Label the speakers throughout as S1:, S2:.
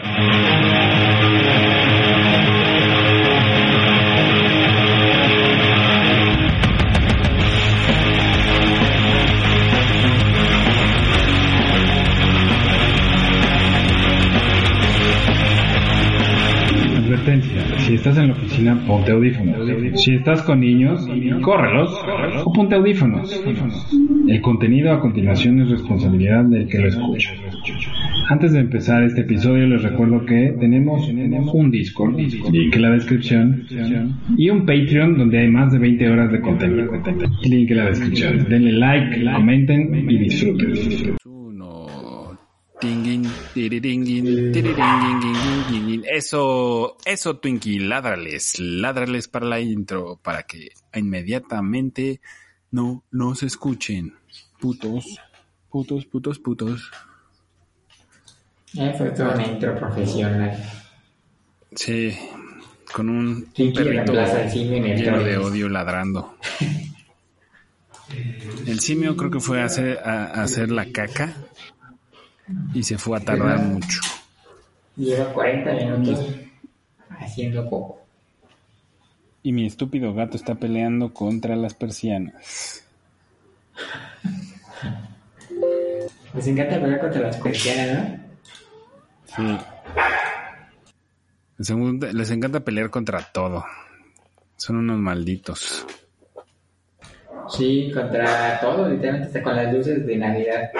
S1: Thank you. Ponte audífonos. Si estás con niños, córrelos o ponte audífonos. El contenido a continuación es responsabilidad del que lo escucha. Antes de empezar este episodio les recuerdo que tenemos un Discord, link en la descripción, y un Patreon donde hay más de 20 horas de contenido. Link en la descripción. Denle like, comenten y disfruten.
S2: Eso, eso, Twinkie, ládrales, ládrales para la intro, para que inmediatamente no nos escuchen. Putos, putos, putos, putos.
S3: Fue toda una intro profesional.
S2: Sí, con un, perrito lleno de odio ladrando. El simio creo que fue a hacer, a, a hacer la caca y se fue a tardar mucho.
S3: Lleva 40 minutos haciendo poco.
S2: Y mi estúpido gato está peleando contra las persianas.
S3: Les encanta pelear contra las persianas, ¿no?
S2: Sí. Les encanta- les encanta pelear contra todo. Son unos malditos.
S3: Sí, contra todo, literalmente hasta con las luces de Navidad.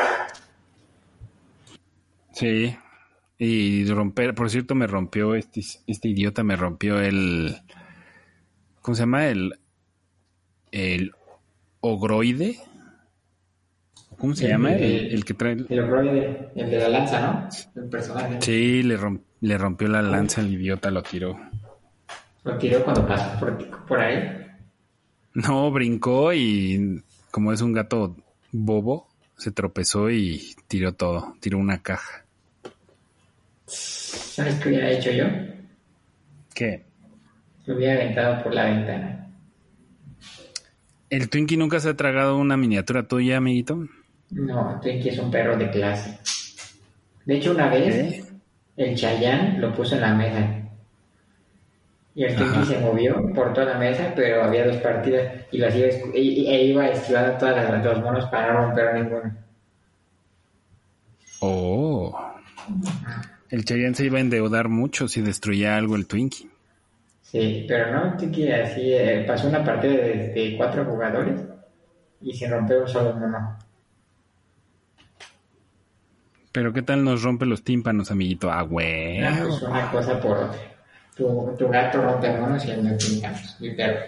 S2: Sí. Y romper, por cierto, me rompió este, este idiota, me rompió el. ¿Cómo se llama? El. El ogroide. ¿Cómo se
S3: El-
S2: llama? El,
S3: el-
S2: el que trae. el-
S3: ogroide, el de la lanza, ¿no? El personaje.
S2: Sí, le, rom- le rompió la lanza el idiota, lo tiró.
S3: Lo tiró cuando pasó por, por ahí.
S2: No, brincó y como es un gato bobo, se tropezó y tiró todo, tiró una caja.
S3: ¿Sabes qué hubiera hecho yo?
S2: ¿Qué?
S3: Lo hubiera aventado por la ventana.
S2: ¿El Twinkie nunca se ha tragado una miniatura tuya, amiguito?
S3: No, Twinkie es un perro de clase. De hecho, una vez el Chayán lo puso en la mesa. Y el Twinkie
S2: Ajá.
S3: se movió por toda la mesa, pero había dos partidas y las iba, e, e iba esquivando todas las los monos para no romper ninguno.
S2: Oh. El Cheyenne se iba a endeudar mucho si destruía algo el Twinkie.
S3: Sí, pero no, Twinkie así eh, pasó una partida de, de cuatro jugadores y se rompió solo mono.
S2: Pero ¿qué tal nos rompe los tímpanos, amiguito? Ah, güey.
S3: Ah, pues una cosa por otra. Tu, tu gato rompe monos y el mío tímpanos, mi perro.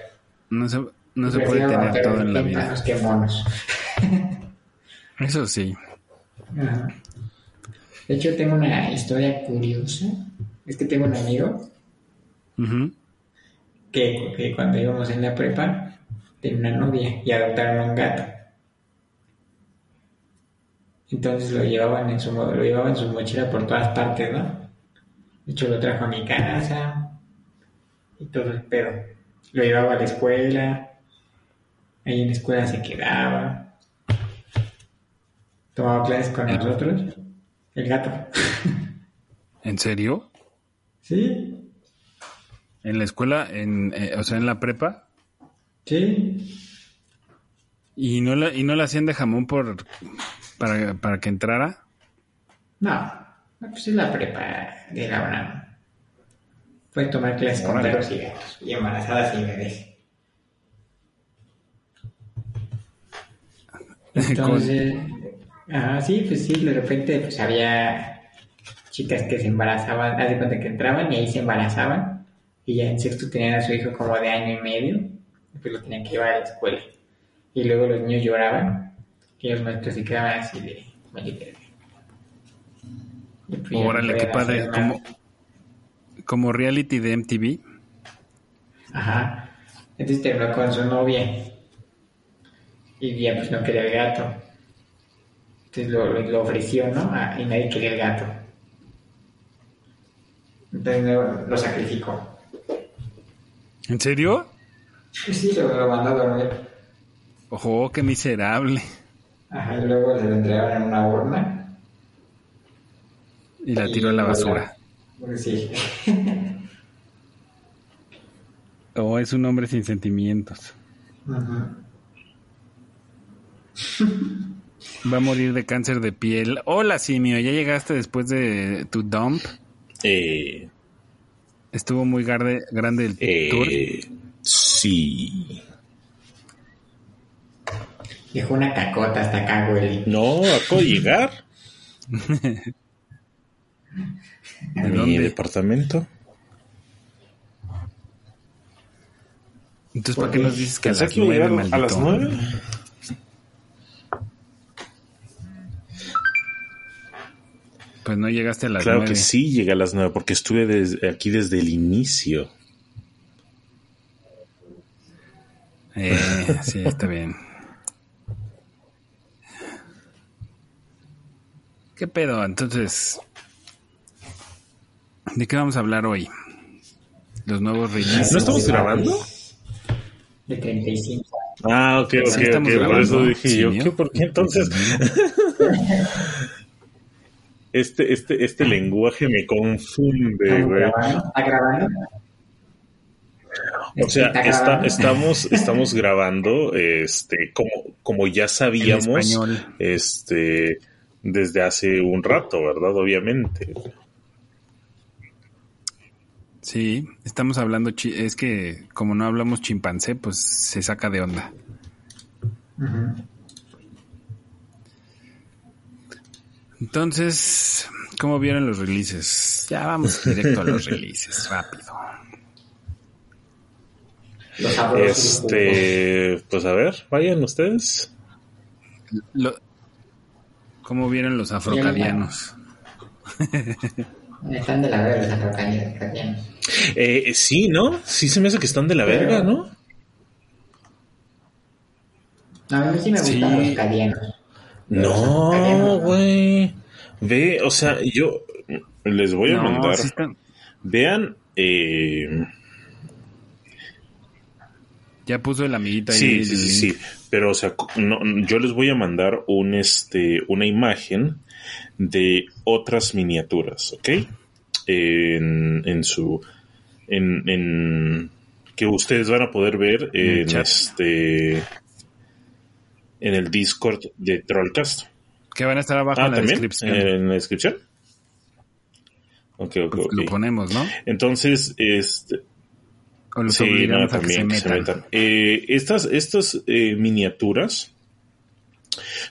S2: No se, no se puede tener todo en la vida.
S3: tímpanos que monos.
S2: Eso sí.
S3: Ajá. De hecho, tengo una historia curiosa. Es que tengo un amigo que, que cuando íbamos en la prepa tenía una novia y adoptaron un gato. Entonces lo llevaban en su lo llevaban en su mochila por todas partes, ¿no? De hecho lo trajo a mi casa y todo el pedo. Lo llevaba a la escuela, ahí en la escuela se quedaba, tomaba clases con nosotros, el gato.
S2: ¿En serio?
S3: Sí,
S2: ¿En la escuela? En, eh, o sea, en la prepa?
S3: sí,
S2: ¿Y no la, y no la hacían de jamón por para, para que entrara?
S3: No, pues es la prepa de la UNAM. Fue tomar clases con perros y gatos y embarazadas y bebés. Entonces, ah, sí, pues sí, de repente pues había chicas que se embarazaban, haz de cuenta que entraban y ahí se embarazaban y ya en sexto tenían a su hijo como de año y medio y pues lo tenían que llevar a la escuela. Y luego los niños lloraban y los maestros se quedaban así de, pues
S2: Órale, qué padre. Como, como reality de MTV.
S3: Ajá. Entonces terminó con su novia. Y ya pues no quería el gato. Entonces lo, lo- ofreció, ¿no? Ah, y nadie quería el gato. Entonces lo, lo sacrificó.
S2: ¿En serio?
S3: Sí, lo, lo mandó a dormir.
S2: Ojo, qué miserable.
S3: Ajá, y luego se lo entregaron en una urna.
S2: Y la tiró a la basura.
S3: Sí.
S2: O es un hombre sin sentimientos.
S3: Ajá.
S2: Va a morir de cáncer de piel. Hola, simio. ¿Ya llegaste después de tu dump?
S4: Eh,
S2: Estuvo muy garde- grande el tour.
S4: eh, sí.
S3: Dejó una cacota hasta acá, güey.
S4: No, acabo de llegar a
S2: ¿De
S4: mi
S2: dónde?
S4: departamento.
S2: Entonces, ¿para qué nos dices que a las nueve,
S4: a las
S2: maldito?
S4: nueve.
S2: Pues no llegaste a las
S4: Claro
S2: nueve.
S4: que sí, llegué a las nueve porque estuve desde- aquí desde el inicio.
S2: Eh, sí, está bien. ¿Qué pedo? Entonces, ¿de qué vamos a hablar hoy? Los nuevos releases.
S4: ¿No estamos grabando?
S3: De 35.
S4: Ah, ok, ok,
S2: Sí,
S4: ok. Por eso dije
S2: Sí,
S4: yo. ¿qué? ¿Por qué entonces? Este, este, este lenguaje me confunde,
S3: ¿Estamos
S4: güey.
S3: ¿Está grabando?
S4: O sea,
S3: ¿Está
S4: estamos, estamos grabando, este, como, como ya sabíamos, este, desde hace un rato, ¿verdad? Obviamente.
S2: Sí, estamos hablando, chi- es que como no hablamos chimpancé, pues se saca de onda.
S3: Ujú.
S2: Entonces, ¿cómo vieron los releases? Ya vamos directo a los releases, rápido.
S4: Este, pues a ver, vayan ustedes.
S2: Lo- ¿Cómo vieron los afrocadianos?
S3: Están de la verga los afrocanianos.
S4: Eh, sí, ¿no? Sí se me hace que están de la verga, ¿no?
S3: A mí sí me
S2: Sí.
S3: gustan los cadianos.
S4: No, güey. Ve, o sea, yo les voy a
S2: No,
S4: mandar.
S2: sí están-
S4: Vean, eh,
S2: ya puso el amiguito ahí.
S4: sí,
S2: el
S4: sí, sí,
S2: link.
S4: sí, pero o sea, no, yo les voy a mandar un este una imagen de otras miniaturas, ¿ok? En, en su en, en que ustedes van a poder ver
S2: En
S4: este en el Discord de Trollcast.
S2: Que van a estar abajo
S4: Ah,
S2: en la
S4: también
S2: descripción.
S4: en la descripción.
S2: Lo ponemos, ¿no?
S4: Entonces, este,
S2: O los
S4: Sí, no,
S2: que se
S4: también se
S2: metan.
S4: Eh, estas estas eh, miniaturas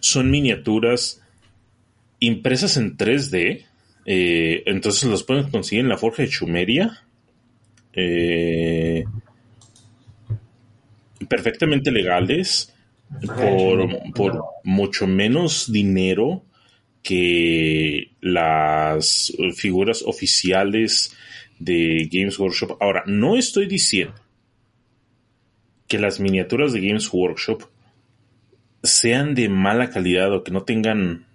S4: son miniaturas impresas en 3D. eh, entonces las pueden conseguir en la Forja de Chumeria. perfectamente legales. Por, por mucho menos dinero que las figuras oficiales de Games Workshop. Ahora, no estoy diciendo que las miniaturas de Games Workshop sean de mala calidad o que no tengan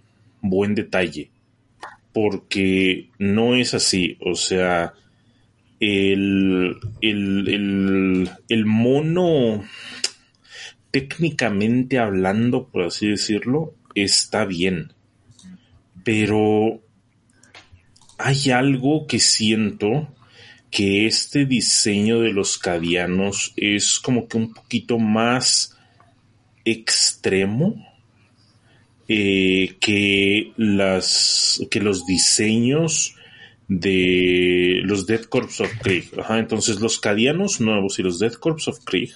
S4: buen detalle, porque no es así. O sea, el, el, el, el mono, técnicamente hablando, por así decirlo, está bien. Pero hay algo que siento que este diseño de los cadianos es como que un poquito más extremo eh, que las que los diseños de los Dead Corps of Krieg. Ajá, entonces los cadianos nuevos y los Dead Corps of Krieg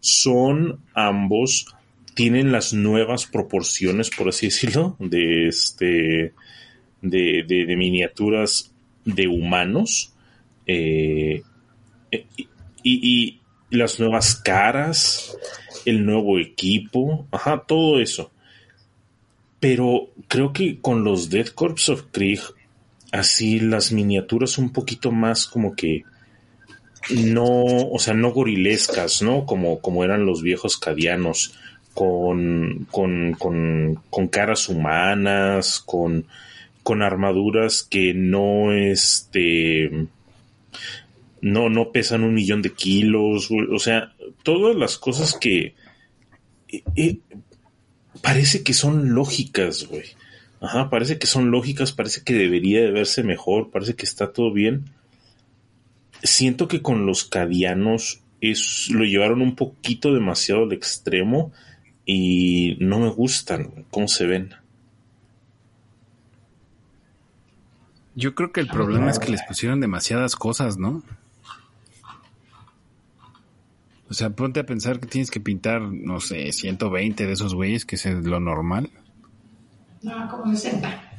S4: son ambos tienen las nuevas proporciones, por así decirlo, de este de, de- miniaturas de humanos eh, y, y- y las nuevas caras, el nuevo equipo, ajá, todo eso. Pero creo que con los Dead Corps of Krieg así las miniaturas un poquito más como que no, o sea, no gorilescas, ¿no? Como, como eran los viejos cadianos, con, con, con, con caras humanas, con, con armaduras que no, este, no, no pesan un millón de kilos, o sea, todas las cosas que eh, eh, parece que son lógicas, güey. Ajá, parece que son lógicas, parece que debería de verse mejor, parece que está todo bien. Siento que con los cadianos es, lo llevaron un poquito demasiado al extremo y no me gustan cómo se ven.
S2: Yo creo que el problema es que les pusieron demasiadas cosas, ¿no? O sea, ponte a pensar que tienes que pintar, no sé, 120 de esos güeyes, que es lo normal.
S3: No, como 60.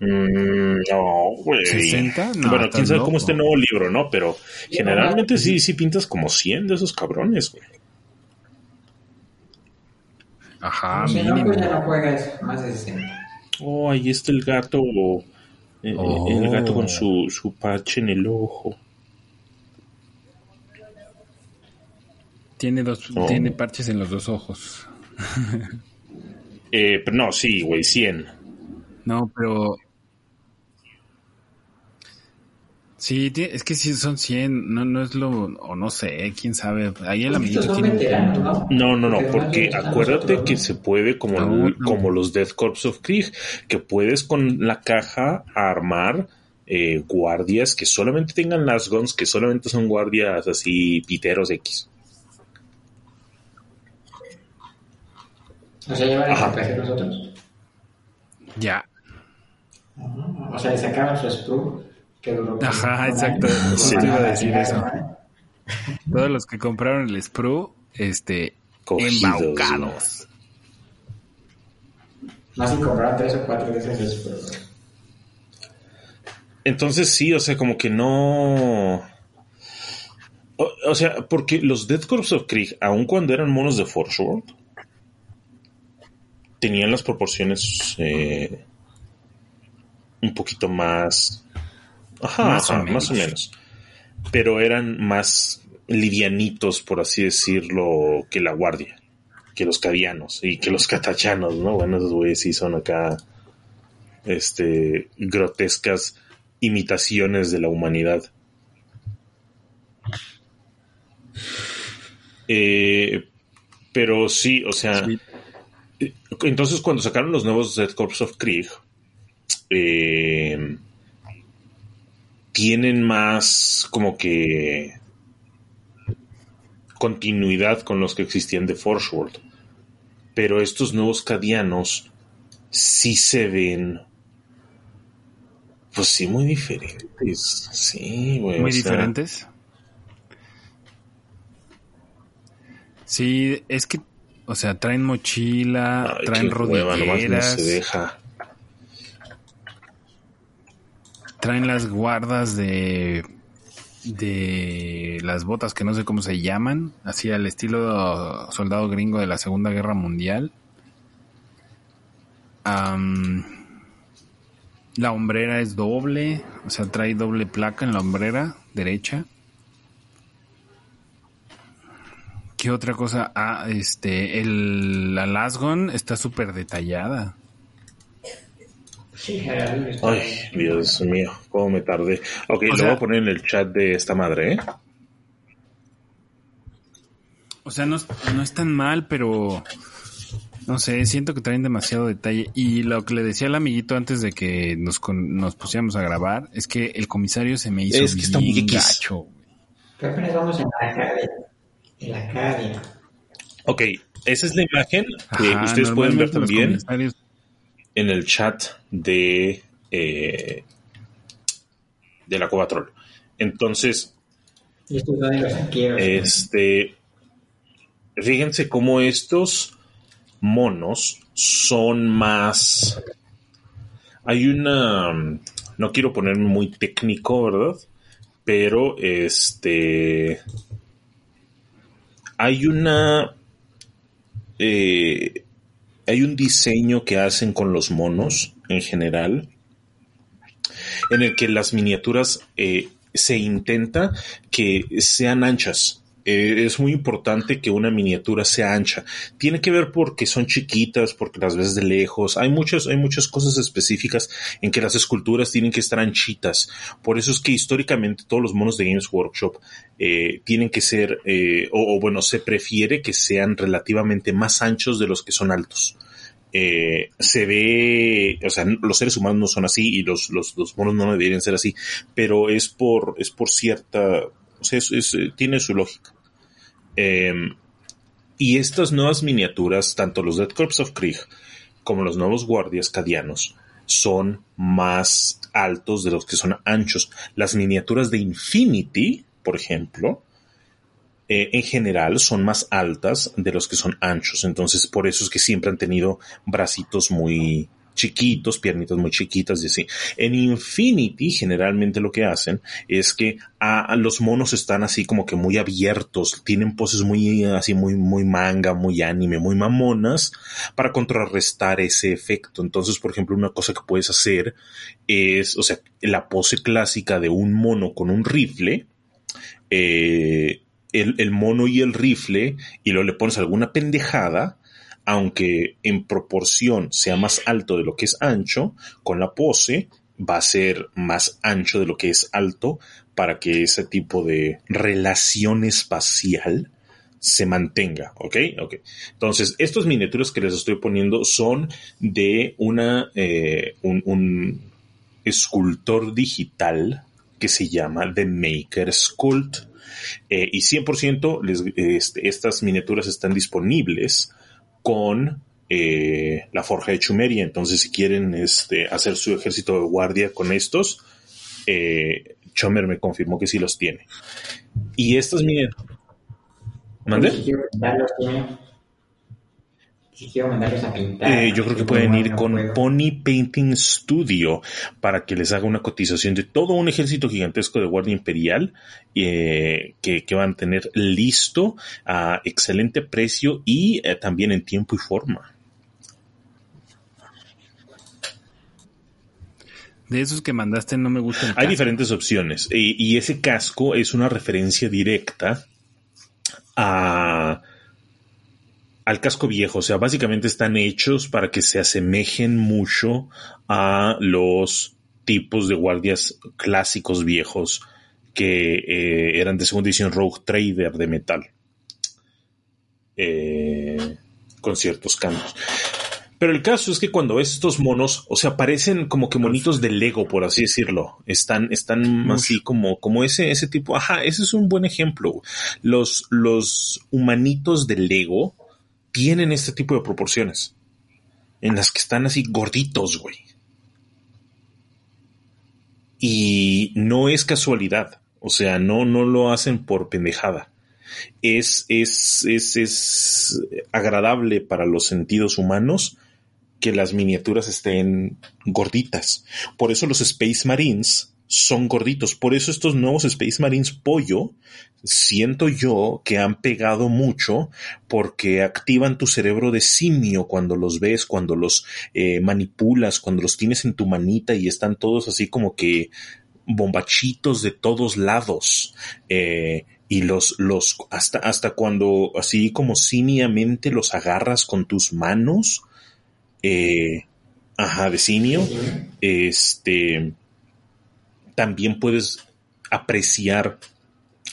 S4: Mm, no, güey.
S2: ¿60? No,
S4: bueno, quién sabe cómo
S2: loco.
S4: este nuevo libro, ¿no? Pero generalmente
S3: no.
S4: sí, sí pintas como 100 de esos cabrones, güey.
S2: Ajá,
S3: si no,
S2: mínimo.
S3: pues ya no juegas más de 60.
S4: Oh, ahí está el gato. eh,
S2: Oh.
S4: El gato con su, su parche en el ojo.
S2: Tiene dos,
S4: Oh.
S2: tiene parches en los dos ojos.
S4: Eh, pero no, sí, güey, 100.
S2: No, pero. Sí, es que sí son 100, no, no es lo, o no sé, quién sabe. Ahí el amiguito
S3: son
S2: tiene.
S3: veteranos, ¿no?
S4: No, no, no,
S3: Porque
S4: acuérdate
S3: nosotros,
S4: que se puede, como,
S2: No,
S4: el-
S2: no.
S4: como los Death Corps of Krieg, que puedes con la caja armar eh, guardias que solamente tengan las guns, que solamente son guardias así piteros X.
S3: O sea, llevan
S4: Ajá.
S3: a hacer nosotros.
S2: Ya.
S3: O sea, sacaban su sprue. Que duró como
S2: Ajá, exacto.
S4: Sí.
S2: Iba a decir eso. Todos los que compraron el Sprue, este,
S4: Cogidos,
S2: embaucados.
S3: Más si compraron tres o cuatro de esas sprue.
S4: Entonces sí, o sea, como que no... O, o sea, porque los Death Corps of Krieg, aun cuando eran monos de Forge World, tenían las proporciones eh, un poquito más... Ajá,
S2: Más o
S4: ajá,
S2: menos.
S4: más o menos. Pero eran más livianitos, por así decirlo, que la guardia, que los cadianos y que los catachanos, ¿no? Bueno, esos güeyes sí son acá, este, grotescas imitaciones de la humanidad. Eh, pero sí, o sea,
S2: Sí.
S4: eh, entonces cuando sacaron los nuevos Dead Corps of Krieg, eh, tienen más como que continuidad con los que existían de Forge World. Pero estos nuevos cadianos sí se ven pues sí, muy diferentes. Sí, güey.
S2: Muy
S4: o sea,
S2: diferentes. Sí, es que, o sea, traen mochila,
S4: ay,
S2: traen
S4: qué hueva, nomás no
S2: rodilleras,
S4: se deja.
S2: Traen las guardas de de las botas que no sé cómo se llaman, así al estilo soldado gringo de la Segunda Guerra Mundial. La hombrera es doble, o sea, trae doble placa en la hombrera derecha. ¿Qué otra cosa? Ah, este, el, la Lasgon está súper detallada.
S4: Ay, Dios mío, cómo me tardé. Ok, lo
S2: sea-
S4: voy a poner en el chat de esta madre, ¿eh?
S2: O sea, no, no es tan mal, pero no sé, siento que traen demasiado detalle. Y lo que le decía al amiguito antes de que nos, con- nos pusiéramos a grabar es que el comisario se me hizo
S4: Es que está muy
S2: gacho.
S3: vamos en la Acadia. En la Acadia.
S4: Ok, esa es la imagen que
S2: Ajá,
S4: ustedes pueden ver también
S2: comisarios-
S4: en el chat de, eh, de la Covatrol. Entonces. Este, fíjense cómo estos monos son más. Hay una. No quiero ponerme muy técnico, ¿verdad? Pero este. Hay una. eh, hay un diseño que hacen con los monos en general en el que las miniaturas eh, se intenta que sean anchas. Eh, es muy importante que una miniatura sea ancha. Tiene que ver porque son chiquitas, porque las ves de lejos. Hay muchas, hay muchas cosas específicas en que las esculturas tienen que estar anchitas. Por eso es que históricamente todos los monos de Games Workshop eh, tienen que ser, eh, o, bueno, se prefiere que sean relativamente más anchos de los que son altos. se ve, o sea, los seres humanos no son así y los, los, los monos no deberían ser así, pero es por, es por cierta, o sea, es, tiene su lógica. Em, y estas nuevas miniaturas, tanto los Dead Corps of Krieg como los nuevos guardias cadianos, son más altos de los que son anchos. Las miniaturas de Infinity, por ejemplo, eh, en general son más altas de los que son anchos. Entonces, por eso es que siempre han tenido bracitos muy, chiquitos, piernitas muy chiquitas y así. En Infinity generalmente lo que hacen es que a, los monos están así como que muy abiertos, tienen poses muy así muy muy manga, muy anime, muy mamonas para contrarrestar ese efecto. Entonces, por ejemplo, una cosa que puedes hacer es, o sea, la pose clásica de un mono con un rifle, eh, el, el, mono y el rifle, y luego le pones alguna pendejada, aunque en proporción sea más alto de lo que es ancho, con la pose va a ser más ancho de lo que es alto para que ese tipo de relación espacial se mantenga, ¿ok? Ok. Entonces, estos miniaturas que les estoy poniendo son de una, eh, un, escultor digital que se llama The Maker Sculpt. Eh, y 100% les, este, estas miniaturas están disponibles con eh, la Forja de Chumeria. Entonces, si quieren este, hacer su ejército de guardia con estos, eh, Chomer me confirmó que sí los tiene. Y estas miniaturas. ¿Mande? Eh, yo creo que pueden ir con Pony Painting Studio para que les haga una cotización de todo un ejército gigantesco de Guardia Imperial eh, que, van a tener listo a excelente precio y eh, también en tiempo y forma.
S2: De esos que mandaste no me gustan.
S4: Hay diferentes opciones y ese casco es una referencia directa a al casco viejo. O sea, básicamente están hechos para que se asemejen mucho a los tipos de guardias clásicos viejos que eh, eran de segunda edición Rogue Trader de metal. Eh, con ciertos cambios. Pero el caso es que cuando ves estos monos, o sea, parecen como que monitos de Lego, por así decirlo. Están, están así como, como ese, ese tipo. Ajá, ese es un buen ejemplo. Los, los humanitos de Lego tienen este tipo de proporciones. En las que están así gorditos, güey. Y no es casualidad. O sea, no, no lo hacen por pendejada. Es, es, es, es agradable para los sentidos humanos que las miniaturas estén gorditas. Por eso los Space Marines son gorditos. Por eso estos nuevos Space Marines pollo, siento yo que han pegado mucho porque activan tu cerebro de simio cuando los ves, cuando los eh, manipulas, cuando los tienes en tu manita y están todos así como que bombachitos de todos lados. Eh, y los, los, hasta, hasta cuando así como simiamente los agarras con tus manos, eh, ajá, de simio, este, también puedes apreciar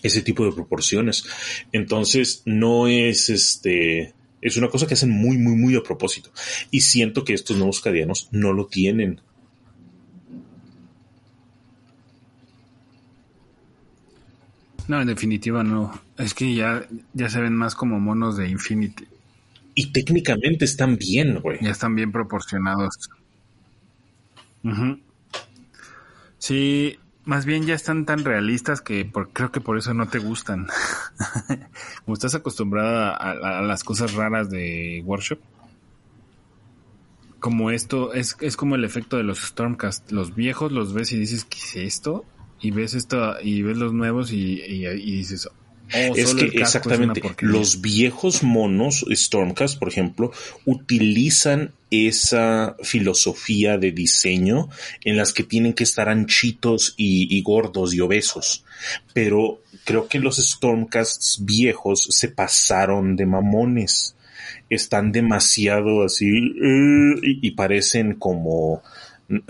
S4: ese tipo de proporciones. Entonces, no es este. Es una cosa que hacen muy, muy, muy a propósito. Y siento que estos nuevos cadianos no lo tienen.
S2: No, en definitiva no. Es que ya, ya se ven más como monos de Infinity.
S4: Y técnicamente están bien, güey.
S2: Ya están bien proporcionados. Sí, más bien ya están tan realistas que por, creo que por eso no te gustan. Como estás acostumbrada a, las cosas raras de Workshop. Como esto, es, es como el efecto de los Stormcast. Los viejos los ves y dices, ¿qué es esto? Y ves esto, y ves los nuevos y, dices, oh,
S4: es que exactamente los viejos monos Stormcast, por ejemplo, utilizan esa filosofía de diseño en las que tienen que estar anchitos y, gordos y obesos. Pero creo que los Stormcasts viejos se pasaron de mamones. Están demasiado así eh, y, y parecen como...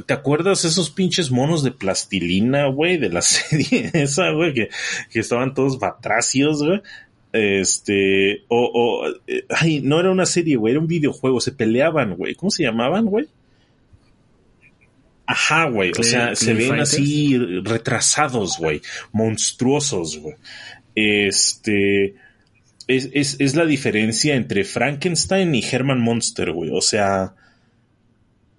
S4: ¿Te acuerdas esos pinches monos de plastilina, güey, de la serie esa, güey, que, que estaban todos batracios, güey? Este, o, o, eh, ay, no era una serie, güey, era un videojuego, se peleaban, güey. ¿Cómo se llamaban, güey? Ajá, güey, o sea, se ven
S2: Fighters?
S4: así retrasados, güey, monstruosos, güey. Este, es, es, es la diferencia entre Frankenstein y Herman Monster, güey. O sea,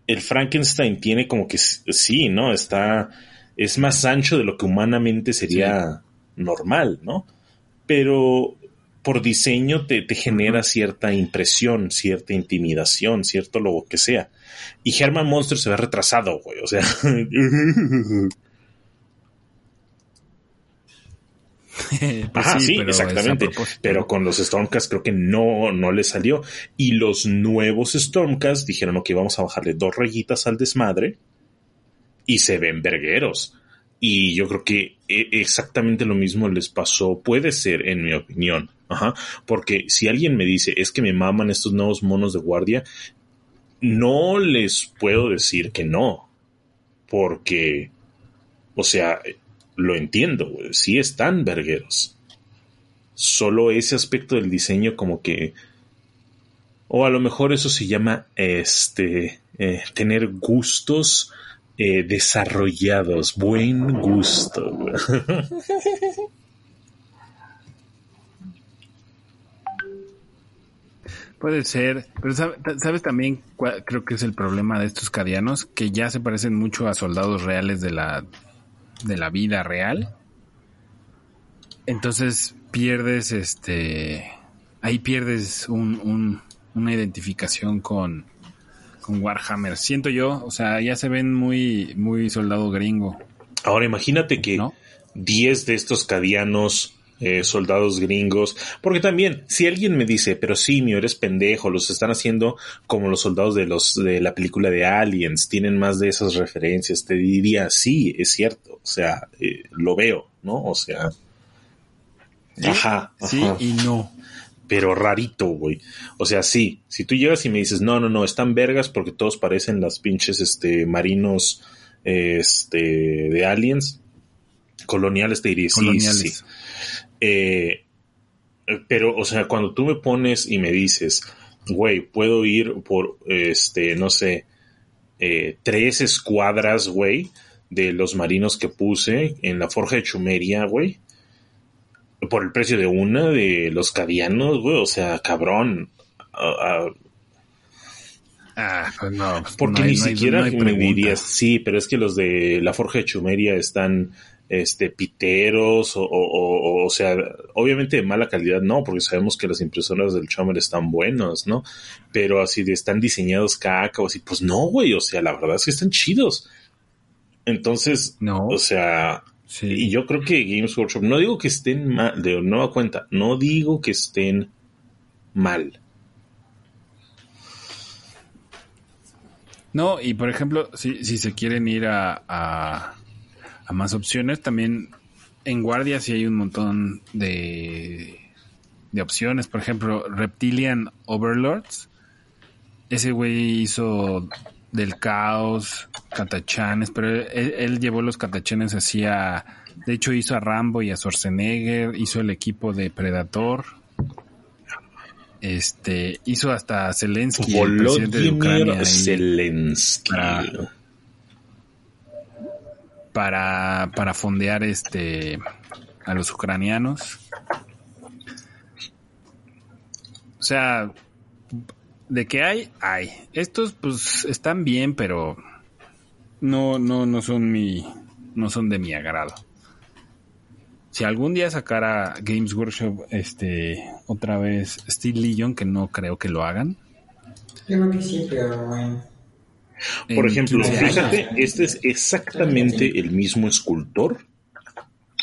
S4: el Frankenstein tiene como que sí, ¿no? Está, es más ancho de lo que humanamente sería normal, ¿no? Pero por diseño te, te genera cierta impresión, cierta intimidación, cierto lo que sea. Y Herman Monster se ve retrasado, güey. O sea,
S2: Pues
S4: Ajá, sí,
S2: pero
S4: exactamente. Pero con los Stormcast creo que no, no le salió. Y los nuevos Stormcast dijeron, ok, vamos a bajarle dos rayitas al desmadre. Y se ven vergueros. Y yo creo que e- exactamente lo mismo les pasó, puede ser, en mi opinión. Ajá. Porque si alguien me dice, es que me maman estos nuevos monos de guardia, no les puedo decir que no. Porque, o sea, lo entiendo, sí están vergueros. Solo ese aspecto del diseño como que... O a lo mejor eso se llama este eh, tener gustos eh, desarrollados, buen gusto.
S2: Puede ser, pero sabe- sabes también cuál creo que es el problema de estos cadianos, que ya se parecen mucho a soldados reales de la, de la vida real. Entonces pierdes este, ahí pierdes un, un- una identificación con, con Warhammer. Siento yo, o sea, ya se ven muy, muy soldado gringo,
S4: Ahora imagínate que
S2: ¿no?
S4: 10 de estos cadianos, eh, soldados gringos, porque también, si alguien me dice, pero sí, mi eres pendejo, los están haciendo como los soldados de los de la película de Aliens, tienen más de esas referencias, te diría, sí, es cierto, o sea, eh, lo veo, ¿no? O sea, ajá,
S2: Sí y no.
S4: Pero rarito, güey. O sea, sí, si tú llegas y me dices, no, no, no, están vergas porque todos parecen las pinches, este, marinos, este, de aliens, coloniales, te diría, sí,
S2: Coloniales.
S4: sí, sí. Eh, pero, o sea, cuando tú me pones y me dices, güey, puedo ir por, este, no sé, eh, tres escuadras, güey, de los marinos que puse en la Forja de Chumeria, güey, por el precio de una de los cadianos, güey, o sea, cabrón. Ah,
S2: no.
S4: porque
S2: no hay-
S4: ni
S2: no hay-
S4: siquiera
S2: no
S4: me dirías, sí, pero es que los de la Forja de Chumeria están este piteros o, o, o, o sea, obviamente de mala calidad no, porque sabemos que las impresoras del Chumer están buenas, ¿no? Pero así de están diseñados caca o así, pues no, güey, o sea, la verdad es que están chidos. Entonces,
S2: No.
S4: o sea,
S2: Sí.
S4: y yo creo que Games Workshop, no digo que estén mal, de nueva cuenta, no digo que estén mal.
S2: No, y por ejemplo, si, si se quieren ir a, a, a más opciones, también en Guardia sí hay un montón de, de opciones. Por ejemplo, Reptilian Overlords. Ese güey hizo del caos, catachanes, pero él, él llevó los catachanes hacia... De hecho hizo a Rambo y a Schwarzenegger, hizo el equipo de Predator. Este, hizo hasta a Zelensky, el presidente de Ucrania.
S4: Volodymyr Zelensky.
S2: Ah. para, para fondear este a los ucranianos. O sea, de que hay, hay. Estos pues están bien, pero no, no, no son mi, no son de mi agrado. Si algún día sacara Games Workshop este otra vez Steel Legion, que no creo que lo hagan.
S3: Yo creo que sí, pero bueno.
S4: Por
S2: en
S4: ejemplo,
S2: 15 años.
S4: fíjate, este es exactamente el mismo escultor.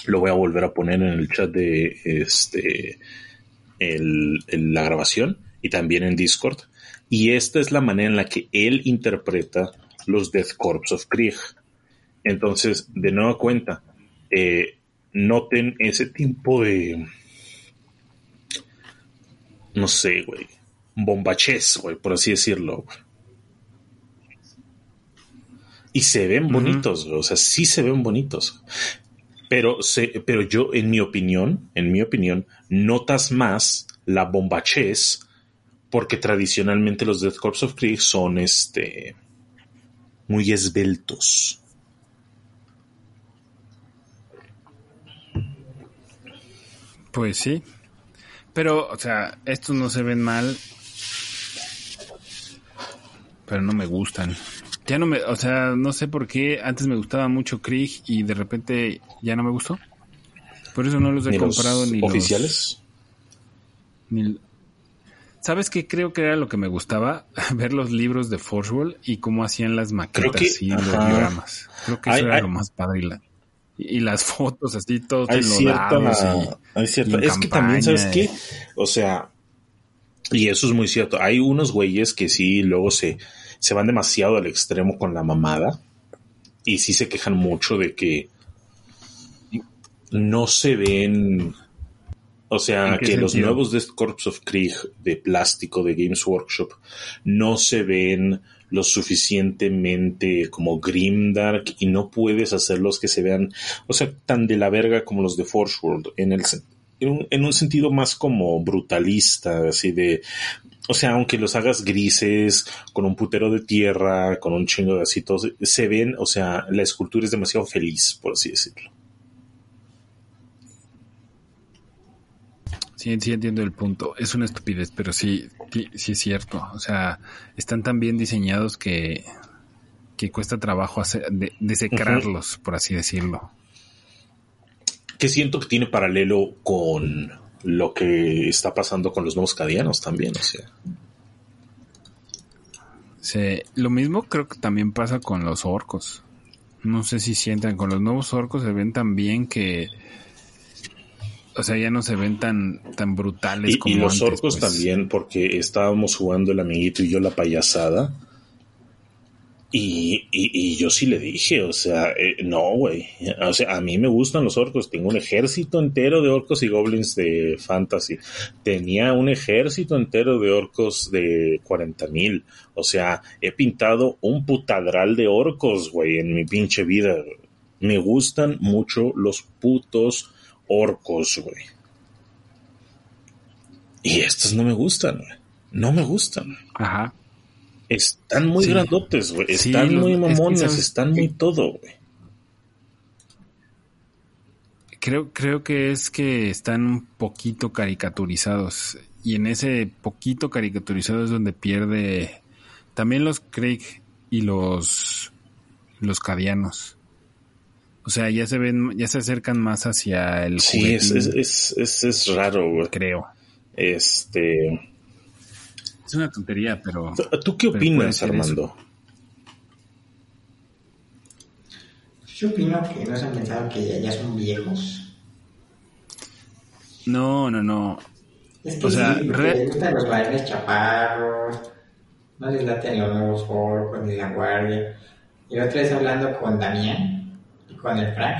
S4: Lo voy a volver a poner en el chat de este el- el- la grabación y también en Discord. Y esta es la manera en la que él interpreta los Death Corps of Krieg. Entonces, de nueva cuenta, eh, noten ese tipo de. No sé, güey. Bombaches, güey, por así decirlo. Y se ven bonitos, güey. O sea, sí se ven bonitos. Pero, se, pero yo, en mi opinión, en mi opinión, notas más la bombachez porque tradicionalmente los Death Corps of Krieg son este muy esbeltos.
S2: Pues sí. Pero, o sea, estos no se ven mal. Pero no me gustan. Ya no me, o sea, no sé por qué antes me gustaba mucho Krieg y de repente ya no me gustó. Por eso no los he comprado ni
S4: oficiales.
S2: ni, ¿Sabes qué? Creo que era lo que me gustaba, ver los libros de Forswell y cómo hacían las maquetas y los dioramas. Creo que eso era lo más padre. Y, las fotos así, todos
S4: hay cierta, hay cierta, es que también, ¿sabes qué? O sea, y eso es muy cierto. Hay unos güeyes que sí luego se, se van demasiado al extremo con la mamada y sí se quejan mucho de que no se ven o sea, que los nuevos Death Corps of Krieg de plástico de Games Workshop no se ven lo suficientemente como grimdark y no puedes hacerlos que se vean, o sea, tan de la verga como los de Force World, en, el, en, un, en un sentido más como brutalista, así de, o sea, aunque los hagas grises, con un putero de tierra, con un chingo de así, todos, se ven, o sea, la escultura es demasiado feliz, por así decirlo.
S2: Sí, sí entiendo el punto. Es una estupidez, pero sí, sí, es cierto. O sea, están tan bien diseñados que, que cuesta trabajo hacer, de, desecrarlos, por así decirlo.
S4: Que siento que tiene paralelo con lo que está pasando con los nuevos cadianos también, o sea.
S2: Sí, lo mismo creo que también pasa con los orcos. No sé si sientan, con los nuevos orcos se ven tan bien que o sea, ya no se ven tan, tan brutales
S4: y, como Y los orcos pues. también, porque estábamos jugando el amiguito y yo la payasada. Y, y, yo sí le dije, o sea, eh, no, güey. O sea, a mí me gustan los orcos. Tengo un ejército entero de orcos y goblins de fantasy. Tenía un ejército entero de orcos de 40 mil. O sea, he pintado un putadral de orcos, güey, en mi pinche vida. Me gustan mucho los putos orcos, güey. Y estos no me gustan, güey. No me gustan.
S2: Ajá.
S4: Están muy grandotes, güey. Están muy mamones, están muy todo, güey.
S2: Creo, creo que es que están un poquito caricaturizados. Y en ese poquito caricaturizado es donde pierde también los Craig y los, los cadianos. O sea, ya se ven, ya se acercan más hacia el
S4: Sí, es, es, es, es, raro, güey.
S2: Creo.
S4: Este.
S2: Es una tontería, pero.
S4: ¿Tú qué opinas, Armando?
S3: Yo opino que no se han pensado que ya, son viejos.
S2: No, no, no.
S3: Es que o sea, sí, les gustan los bailes chaparros, no les laten los nuevos orcos ni la guardia. Y otra vez hablando con Damián, con el Frank,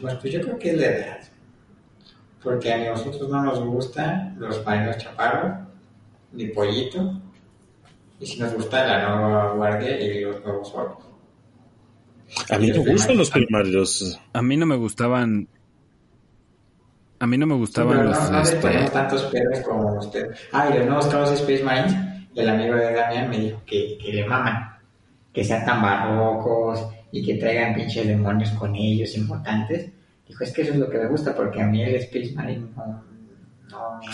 S3: pues, pues, yo creo que es la edad. Porque a nosotros no nos gustan los marinos chaparros, ni pollito, y si nos gusta la nueva guardia y los nuevos orcos.
S4: A mí me gustan los primarios.
S2: A mí no me gustaban. A mí no me gustaban los.
S3: No, este... tantos perros como usted. Ah, y los nuevos carros Space Marines, el amigo de Damián me dijo que, que le maman. Que sean tan barrocos, y que traigan pinches demonios con ellos importantes. Dijo, es que eso es lo que me gusta porque a mí el Space Marine no...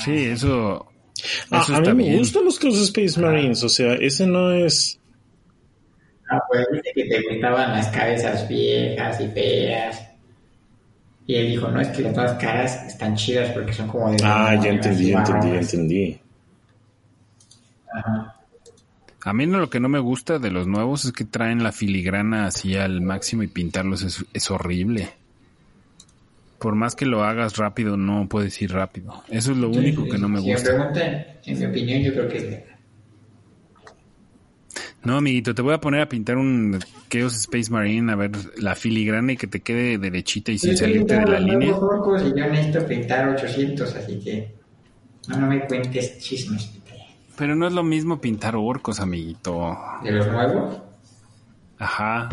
S2: sí, eso...
S4: Ah, a mí me gustan los, los Space Marines, o sea, ese no es...
S3: Ah, pues dice que te gustaban las cabezas viejas y feas. Y él dijo, no, es que las nuevas caras están chidas porque son como de...
S4: Ah, ya entendí, ya entendí, ya entendí.
S2: Ajá. A mí no, lo que no me gusta de los nuevos es que traen la filigrana así al máximo y pintarlos es, horrible. Por más que lo hagas rápido, no puedes ir rápido. Eso es lo único que no me gusta.
S3: Si me preguntan, en mi opinión, yo creo que
S2: No, amiguito, te voy a poner a pintar un Chaos Space Marine, a ver la filigrana y que te quede derechita y sin salirte de la línea.
S3: Y yo necesito pintar 800, así que no, no me cuentes chismes.
S2: Pero no es lo mismo pintar orcos, amiguito.
S3: ¿De los nuevos?
S2: Ajá.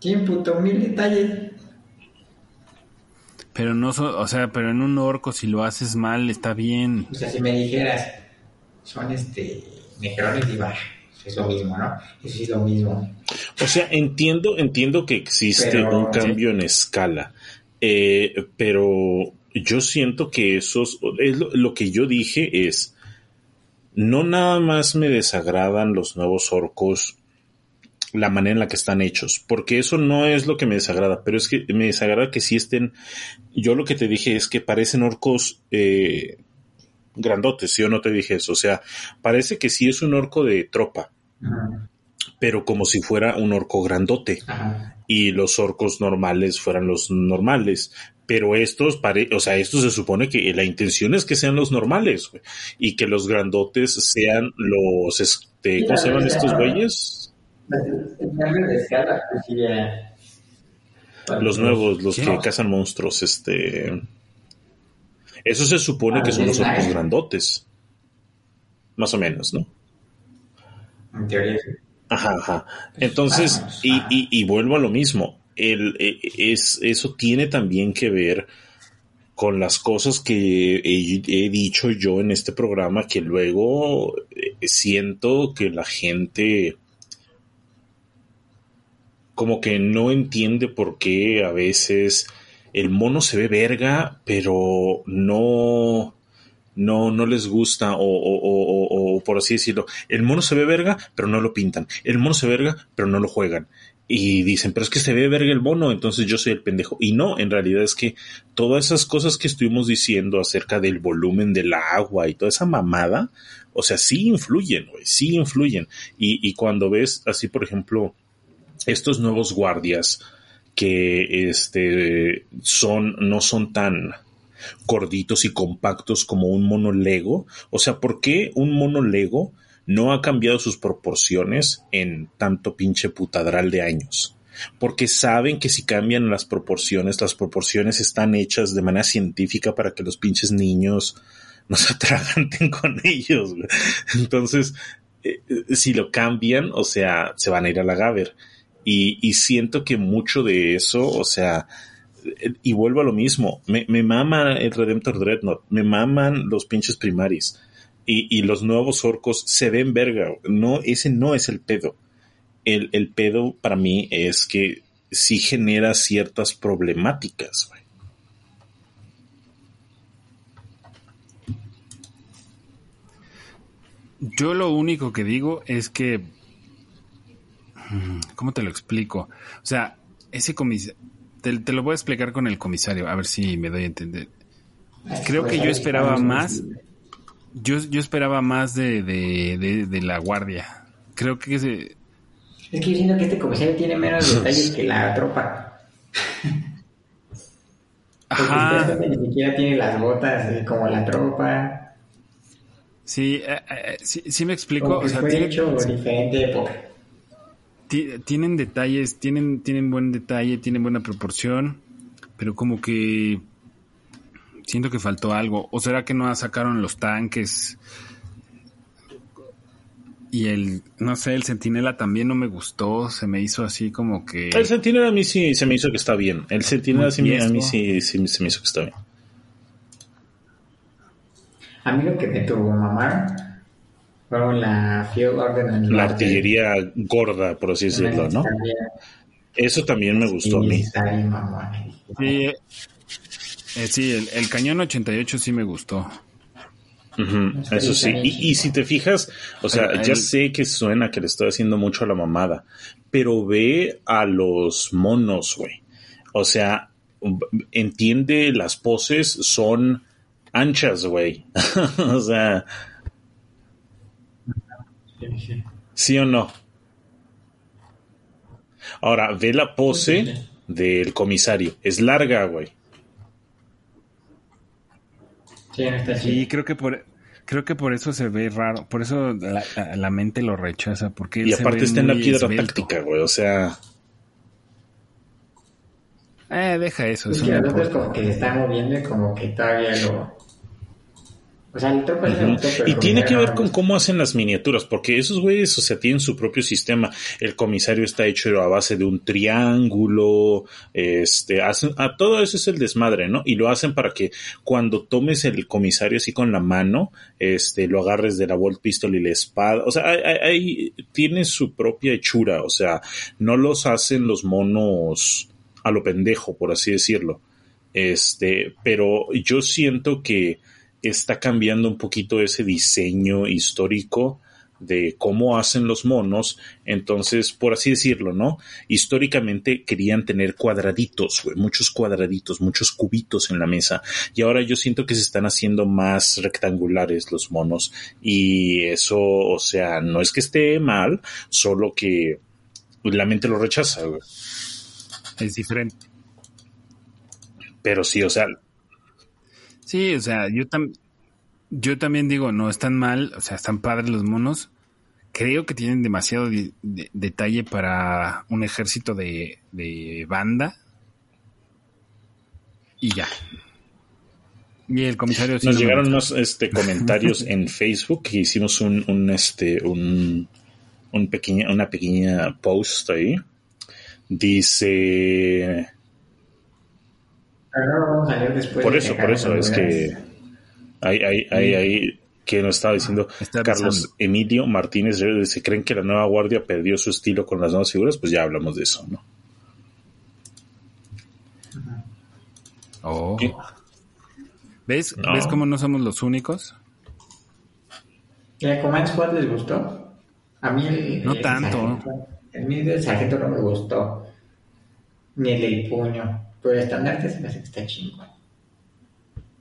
S3: ¿Quién puto mil detalles?
S2: Pero no, so, o sea, pero en un orco si lo haces mal está bien.
S3: O sea, si me dijeras, son este, necrones y es lo mismo, ¿no? Eso es lo mismo.
S4: O sea, entiendo, entiendo que existe
S3: Pero-
S4: un cambio en escala, eh, pero yo siento que esos, es lo, lo que yo dije es, no nada más me desagradan los nuevos orcos la manera en la que están hechos, porque eso no es lo que me desagrada, pero es que me desagrada que sí estén, yo lo que te dije es que parecen orcos eh, grandotes, yo no te dije eso, o sea, parece que sí es un orco de tropa,
S3: Ajá.
S4: pero como si fuera un orco grandote
S3: Ajá.
S4: y los orcos normales fueran los normales. Pero estos, pare o sea, estos se supone que la intención es que sean los normales güey, y que los grandotes sean los, este, ¿cómo se llaman estos güeyes?
S3: Pues.
S4: Los nuevos, los que cazan monstruos, este. Eso se supone que son los orcos grandotes. Más o menos, ¿no?
S3: En teoría, sí.
S4: Ajá, ajá. Entonces, y, y, y vuelvo a lo mismo. El, eh, es, eso tiene también que ver con las cosas que he, dicho yo en este programa, que luego eh, siento que la gente como que no entiende por qué a veces el mono se ve verga, pero no, no, no les gusta, o- o- o- o por así decirlo, el mono se ve verga, pero no lo pintan, el mono se ve verga, pero no lo juegan. Y dicen, pero es que se ve verga el mono, entonces yo soy el pendejo. Y no, en realidad es que todas esas cosas que estuvimos diciendo acerca del volumen del agua y toda esa mamada, o sea, sí influyen, güey, sí influyen. Y, y cuando ves así, por ejemplo, estos nuevos guardias que este son no son tan gorditos y compactos como un mono Lego, o sea, ¿por qué un mono Lego no ha cambiado sus proporciones en tanto pinche putadral de años? Porque saben que si cambian las proporciones, las proporciones están hechas de manera científica para que los pinches niños no se atraganten con ellos. Entonces, eh, eh, si lo cambian, o sea, se van a ir a la Gaber. Y, y siento que mucho de eso, o sea, eh, y vuelvo a lo mismo, me, me mama el Redemptor Dreadnought, me maman los pinches primaris. Y, y los nuevos orcos se ven verga. No, ese no es el pedo. El, el pedo para mí es que sí genera ciertas problemáticas, güey.
S2: Yo lo único que digo es que. ¿Cómo te lo explico? O sea, ese comisario. Te, te lo voy a explicar con el comisario, a ver si me doy a entender. Creo que yo esperaba más. Yo, yo esperaba más de, de, de, de la guardia. Creo que ese.
S3: Es que yo siento que este comisario tiene menos detalles que la tropa.
S2: Ajá.
S3: ni siquiera tiene las botas eh, como la tropa.
S2: Sí, eh, eh, sí, sí me explico. O sea,
S3: fue
S2: tiene-
S3: hecho diferente época.
S2: ti- tienen detalles, tienen, tienen buen detalle, tienen buena proporción, pero como que siento que faltó algo. ¿O será que no sacaron los tanques? Y el, no sé, el centinela también no me gustó, se me hizo así como que...
S4: El Sentinel a mí sí se me hizo que está bien. El Sentinel
S2: Muy
S4: sí me- a mí sí, sí se me hizo que está bien.
S3: A mí lo que me tuvo mamar fueron la Field Order and
S4: La artillería gorda, por así decirlo, ¿no? Eso también me gustó a mí.
S2: Sí, eh, sí, el, el cañón 88 sí me gustó.
S4: Eso sí. Y, y si te fijas, o sea, ya sé que suena que le estoy haciendo mucho a la mamada, pero ve a los monos, güey. O sea, entiende las poses son anchas, güey. o sea, ¿sí o no? Ahora, ve la pose del comisario. Es larga, güey.
S3: Sí, no está
S2: Sí,
S3: así.
S2: creo que por, Creo que por eso se ve raro, por eso la, la mente lo rechaza, porque él
S4: Y
S2: se
S4: aparte
S2: ve
S4: está en la piedra
S2: esbelto.
S4: táctica, güey. O sea,
S2: Eh, deja eso,
S3: Es
S2: eso
S3: que
S2: no
S3: es como que se está moviendo y como que todavía lo... O sea, el
S4: Y tiene que ver con cómo hacen las miniaturas, porque esos güeyes, o sea, tienen su propio sistema. El comisario está hecho a base de un triángulo, este, hacen, a todo eso es el desmadre, ¿no? Y lo hacen para que cuando tomes el comisario así con la mano, este, lo agarres de la Bolt Pistol y la espada. O sea, hay- hay- tiene su propia hechura, o sea, no los hacen los monos a lo pendejo, por así decirlo. Este, pero yo siento que está cambiando un poquito ese diseño histórico de cómo hacen los monos. Entonces, por así decirlo, ¿no? Históricamente querían tener cuadraditos, muchos cuadraditos, muchos cubitos en la mesa. Y ahora yo siento que se están haciendo más rectangulares los monos. Y eso, o sea, no es que esté mal, solo que la mente lo rechaza.
S2: Es diferente.
S4: Pero sí, o sea,
S2: Sí, o sea, yo, tam yo también digo, no están mal, o sea, están padres los monos. Creo que tienen demasiado de- de- detalle para un ejército de, de banda. Y ya. Y el comisario sí
S4: Nos
S2: no
S4: llegaron unos este, comentarios en Facebook que hicimos un, un este un, un pequeña, una pequeña post ahí. Dice
S3: Pero no lo vamos a leer después.
S4: por eso, por eso es que hay, hay, hay, hay que nos estaba diciendo
S2: Está
S4: Carlos. Emilio Martínez, se creen que la nueva guardia perdió su estilo con las nuevas figuras, pues ya hablamos de eso, ¿no?
S2: Oh. ¿Ves?
S4: No.
S2: ¿Ves cómo no somos los únicos?
S3: ¿Y a Command Squad les gustó? A mí el...
S2: No
S3: el
S2: tanto.
S3: sargento- A mí el sargento no me gustó. Ni el del puño. Pero el estandarte se me hace que está chingón.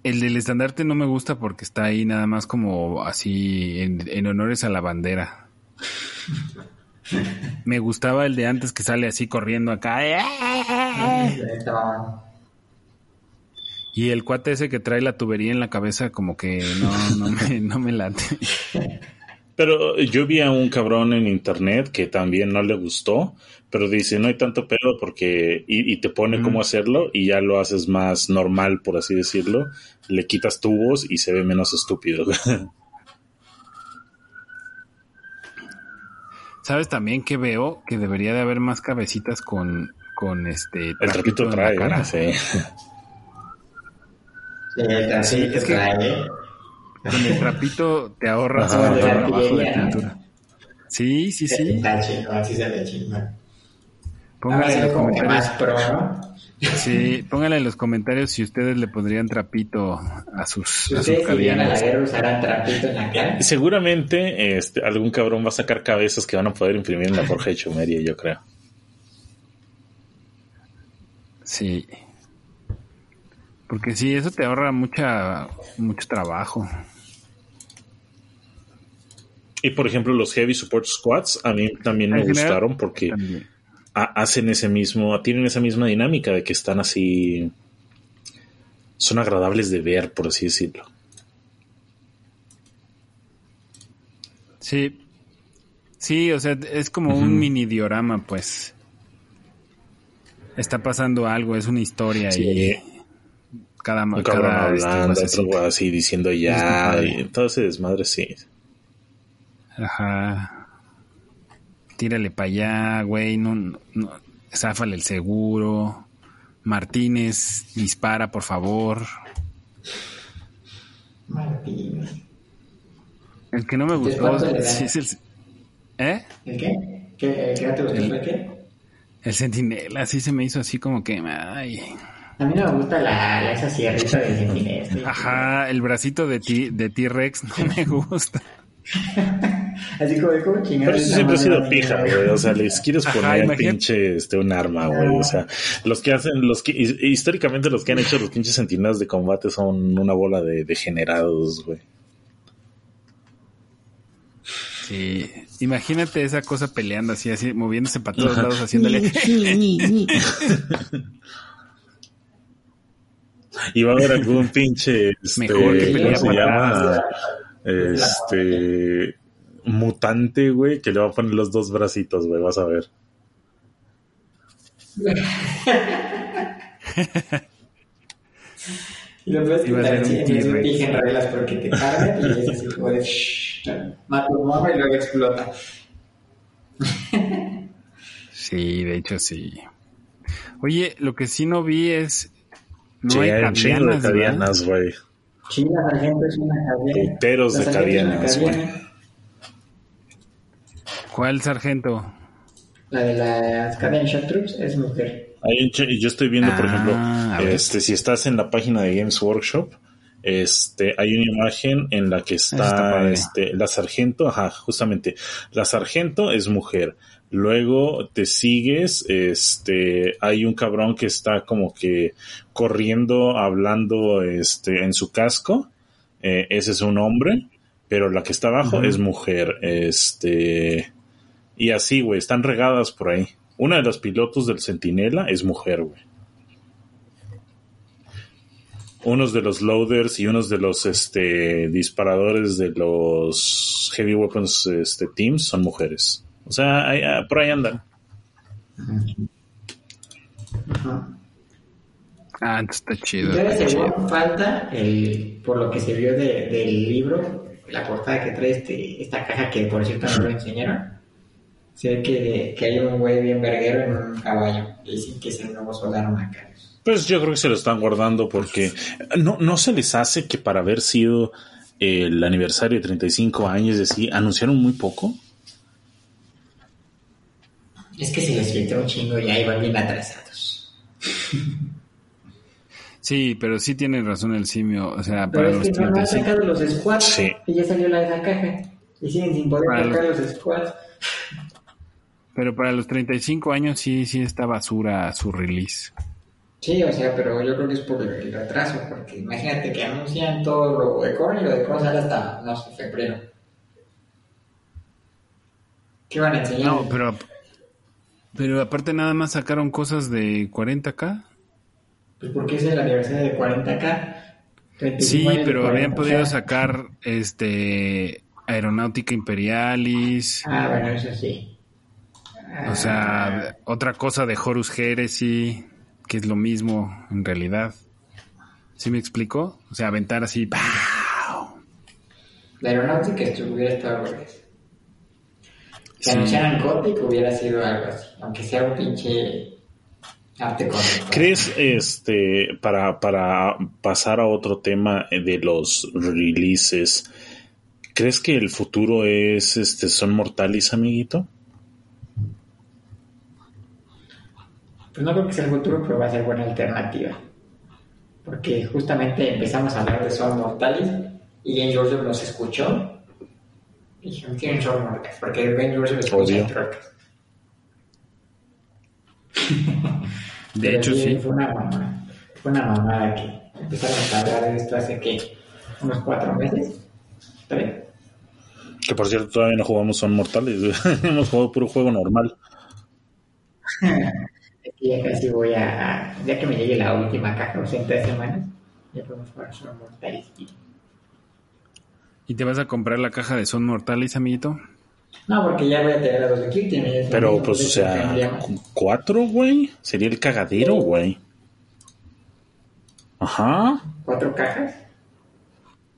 S2: El del estandarte no me gusta porque está ahí nada más como así en, en honores a la bandera. Me gustaba el de antes que sale así corriendo acá. Y el cuate ese que trae la tubería en la cabeza como que no, no, me, no me late.
S4: Pero yo vi a un cabrón en internet que también no le gustó, pero dice, no hay tanto pedo porque... Y, y te pone cómo hacerlo y ya lo haces más normal, por así decirlo. Le quitas tubos y se ve menos estúpido.
S2: ¿Sabes también que veo? Que debería de haber más cabecitas con, con este
S4: El trapito
S2: la
S4: trae,
S2: cara.
S4: ¿eh? Sí.
S3: Sí, el trapito
S2: Sí, es que-
S3: trae.
S2: Con el trapito te ahorras
S4: Ajá.
S3: De
S2: trabajo de pintura. Sí, sí, sí.
S3: Está chingón, sí se ve chingón. Ahora
S2: Póngale
S3: se
S2: en los comentarios.
S3: más pro, ¿no?
S2: Sí, póngale en los comentarios si ustedes le pondrían trapito a sus,
S3: Si
S2: a sus
S3: ustedes si vienen a la
S2: cavianas.
S3: guerra usarán trapito en la cara.
S4: Seguramente este, algún cabrón va a sacar cabezas que van a poder imprimir en la forja de Chumeria, yo creo.
S2: Sí. Porque sí, eso te ahorra mucha mucho trabajo.
S4: Y por ejemplo, los Heavy Support Squads a mí también me
S2: general,
S4: gustaron porque hacen ese mismo, tienen esa misma dinámica de que están así, son agradables de ver, por así decirlo.
S2: Sí. Sí, o sea, es como un mini diorama, pues. Está pasando algo, es una historia
S4: Sí.
S2: y cada,
S4: Un cabrón
S2: cada este,
S4: hablando, otro
S2: basecita.
S4: güey así diciendo ya, y todo ese desmadre, sí.
S2: Ajá. Tírale para allá, güey. No, no, no. Záfale el seguro. Martínez, dispara, por favor.
S3: Martínez.
S2: El que no me gustó es el... ¿Eh?
S3: ¿El qué? ¿Qué, qué no te gustó?
S2: El-
S3: ¿El qué?
S2: El centinela, sí se me hizo así como que... Ay.
S3: A mí no me gusta la, la- esa sierrita de centinela.
S2: Ajá, el bracito de T-Rex no me gusta.
S4: Pero eso siempre ha sido pija, güey. O sea, les quieres
S2: Ajá,
S4: poner
S2: imagínate.
S4: pinche este, un arma, güey. O sea, los que hacen, los que his- históricamente los que han hecho los pinches centinelas de combate son una bola de degenerados, güey.
S2: Sí, imagínate esa cosa peleando así, así, moviéndose para todos lados, haciéndole...
S4: Y va a haber algún pinche, este,
S2: Mejor que
S4: ¿cómo
S2: pelea
S4: se
S2: para
S4: llama? Este. Mutante, güey, que le va a poner los dos bracitos, güey, vas a ver.
S3: y lo puedes quitar
S2: ser un
S3: si en en reglas porque te carga y es así como de mata tu mamá y luego explota.
S2: Sí, de hecho sí. Oye, lo que sí no vi es. No
S4: Sí,
S2: hay
S4: un de
S2: cabianas,
S4: güey.
S3: Sí, la sargento es una cabiana.
S4: Puteros de cadianas, güey.
S2: ¿Cuál sargento?
S3: La de las Shock Troops es mujer.
S4: Yo estoy viendo, por
S2: Ah,
S4: ejemplo, este, si estás en la página de Games Workshop, este, hay una imagen en la que
S2: está
S4: este, la sargento, ajá, justamente, la sargento es mujer. Luego te sigues, este, hay un cabrón que está como que corriendo, hablando, este, en su casco, eh, ese es un hombre, pero la que está abajo es mujer, este, y así, güey, están regadas por ahí. Una de los pilotos del Centinela es mujer, güey. Unos de los loaders y unos de los este, disparadores de los Heavy Weapons este, Teams son mujeres. O sea, ahí- ah, por ahí andan.
S3: Ajá.
S2: Ah, está
S3: Y
S2: chido.
S3: según
S2: chido.
S3: falta, el, por lo que se vio de- del libro, la portada que trae este, esta caja que por cierto no lo enseñaron. Ve que, que hay un güey bien verguero en un caballo. Y dicen que es el nuevo soldado Macarius.
S4: Pues yo creo que se lo están guardando porque no, no se les hace que para haber sido el aniversario de 35 años, es decir, anunciaron muy poco.
S3: Es que se les filtró un chingo y ahí van bien atrasados.
S2: Sí, pero sí tiene razón el simio. O sea,
S3: Pero
S2: para
S3: es
S2: los
S3: que no, no han
S2: 35.
S3: sacado los squads
S4: Sí.
S3: y ya salió la de la caja. Y siguen sin poder
S2: Para
S3: sacar los squads.
S2: Pero para los 35 años sí, sí está basura su release.
S3: Sí, o sea, pero yo creo que es por el retraso, porque imagínate que anuncian todo lo de Korn y lo de Korn sale hasta, no sé, febrero. ¿Qué van a enseñar?
S2: No, pero. Pero aparte nada más sacaron cosas de 40k.
S3: Pues porque es el aniversario de 40K. 35
S2: Sí, pero habían
S3: 40K.
S2: podido sacar este Aeronáutica Imperialis.
S3: Ah, bueno, eso sí.
S2: O sea, otra cosa de Horus Heresy, que es lo mismo en realidad. ¿Sí me explico? O sea, aventar así. ¡pau!
S3: La aeronáutica esto hubiera estado bueno. Si
S2: Sí.
S3: anunciaran Gothic hubiera sido algo así, aunque sea un pinche arte cómico.
S4: ¿Crees, este, para, para pasar a otro tema de los releases, ¿crees que el futuro es, este, son mortales, amiguito?
S3: Pues no creo que sea el futuro, pero va a ser buena alternativa. Porque justamente empezamos a hablar de Son Mortalis y Ben George nos escuchó. Y dijeron, tienen Son Mortalis, porque Ben George escucha trocas.
S2: De hecho, sí.
S3: Fue una mamada. Fue una mamada que empezaron a hablar de esto hace que unos cuatro meses. Tres.
S4: Que por cierto todavía no jugamos Son Mortales, hemos jugado puro juego normal.
S3: Ya casi voy a. Ya que me llegue la última caja, o sea, en tres semanas, ya podemos jugar Son Mortalis. Y-
S2: ¿Y te vas a comprar la caja de Son Mortales, amiguito?
S3: No, porque ya voy a tener a los de lo
S4: Pero pues, o sea, cuatro, güey. Sería el cagadero, güey. Ajá.
S3: cuatro cajas.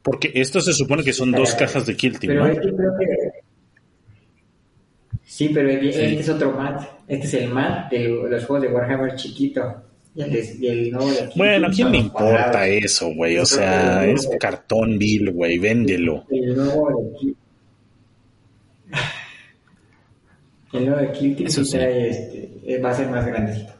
S4: Porque esto se supone que son dos cajas de Kill Team,
S3: Pero
S4: ¿no?
S3: es que creo que. Sí, pero el- este es otro mat. Este es el mat de los juegos de Warhammer chiquito. Y el, de- y el nuevo de Kirtin
S4: Bueno, ¿a quién le importa
S3: cuadrados.
S4: eso, güey? O sea, es cartón vil, güey. Véndelo.
S3: El nuevo de Kirtin. El nuevo de sí este, va a ser más grandecito.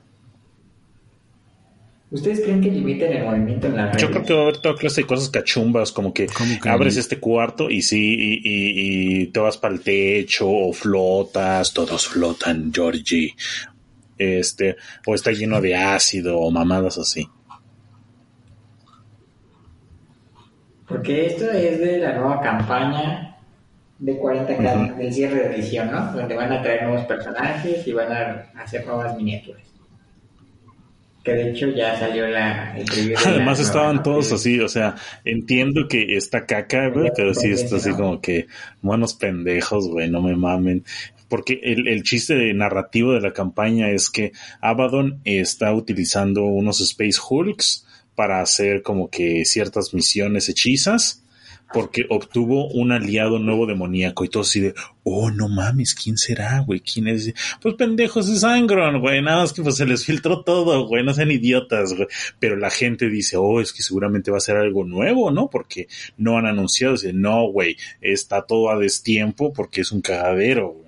S3: ¿Ustedes creen que limiten el movimiento en la red?
S4: Yo creo que va a haber toda clase de cosas cachumbas, como que
S2: ¿Cómo que
S4: abres este cuarto y sí, y, y- y te vas para el techo o flotas, todos flotan, Georgie. Este, o está lleno de ácido o mamadas así.
S3: Porque esto es de la nueva campaña de 40K,
S4: Ujú.
S3: del cierre de edición, ¿no? Donde van a traer nuevos personajes y van a hacer nuevas miniaturas. Que de hecho ya salió la. la
S4: Además estaban todos así, o sea, entiendo que está caca, güey, pero sí está así como que buenos pendejos, güey, no me mamen. Porque el, el chiste de narrativo de la campaña es que Abaddon está utilizando unos Space Hulks para hacer como que ciertas misiones hechizas, porque obtuvo un aliado nuevo demoníaco y todo así de, oh, no mames, ¿quién será, güey? ¿Quién es? Pues pendejos es Angron, güey, nada más que pues se les filtró todo, güey, no sean idiotas, güey. Pero la gente dice, oh, es que seguramente va a ser algo nuevo, ¿no? Porque no han anunciado, dice, no, güey, está todo a destiempo porque es un cagadero, güey.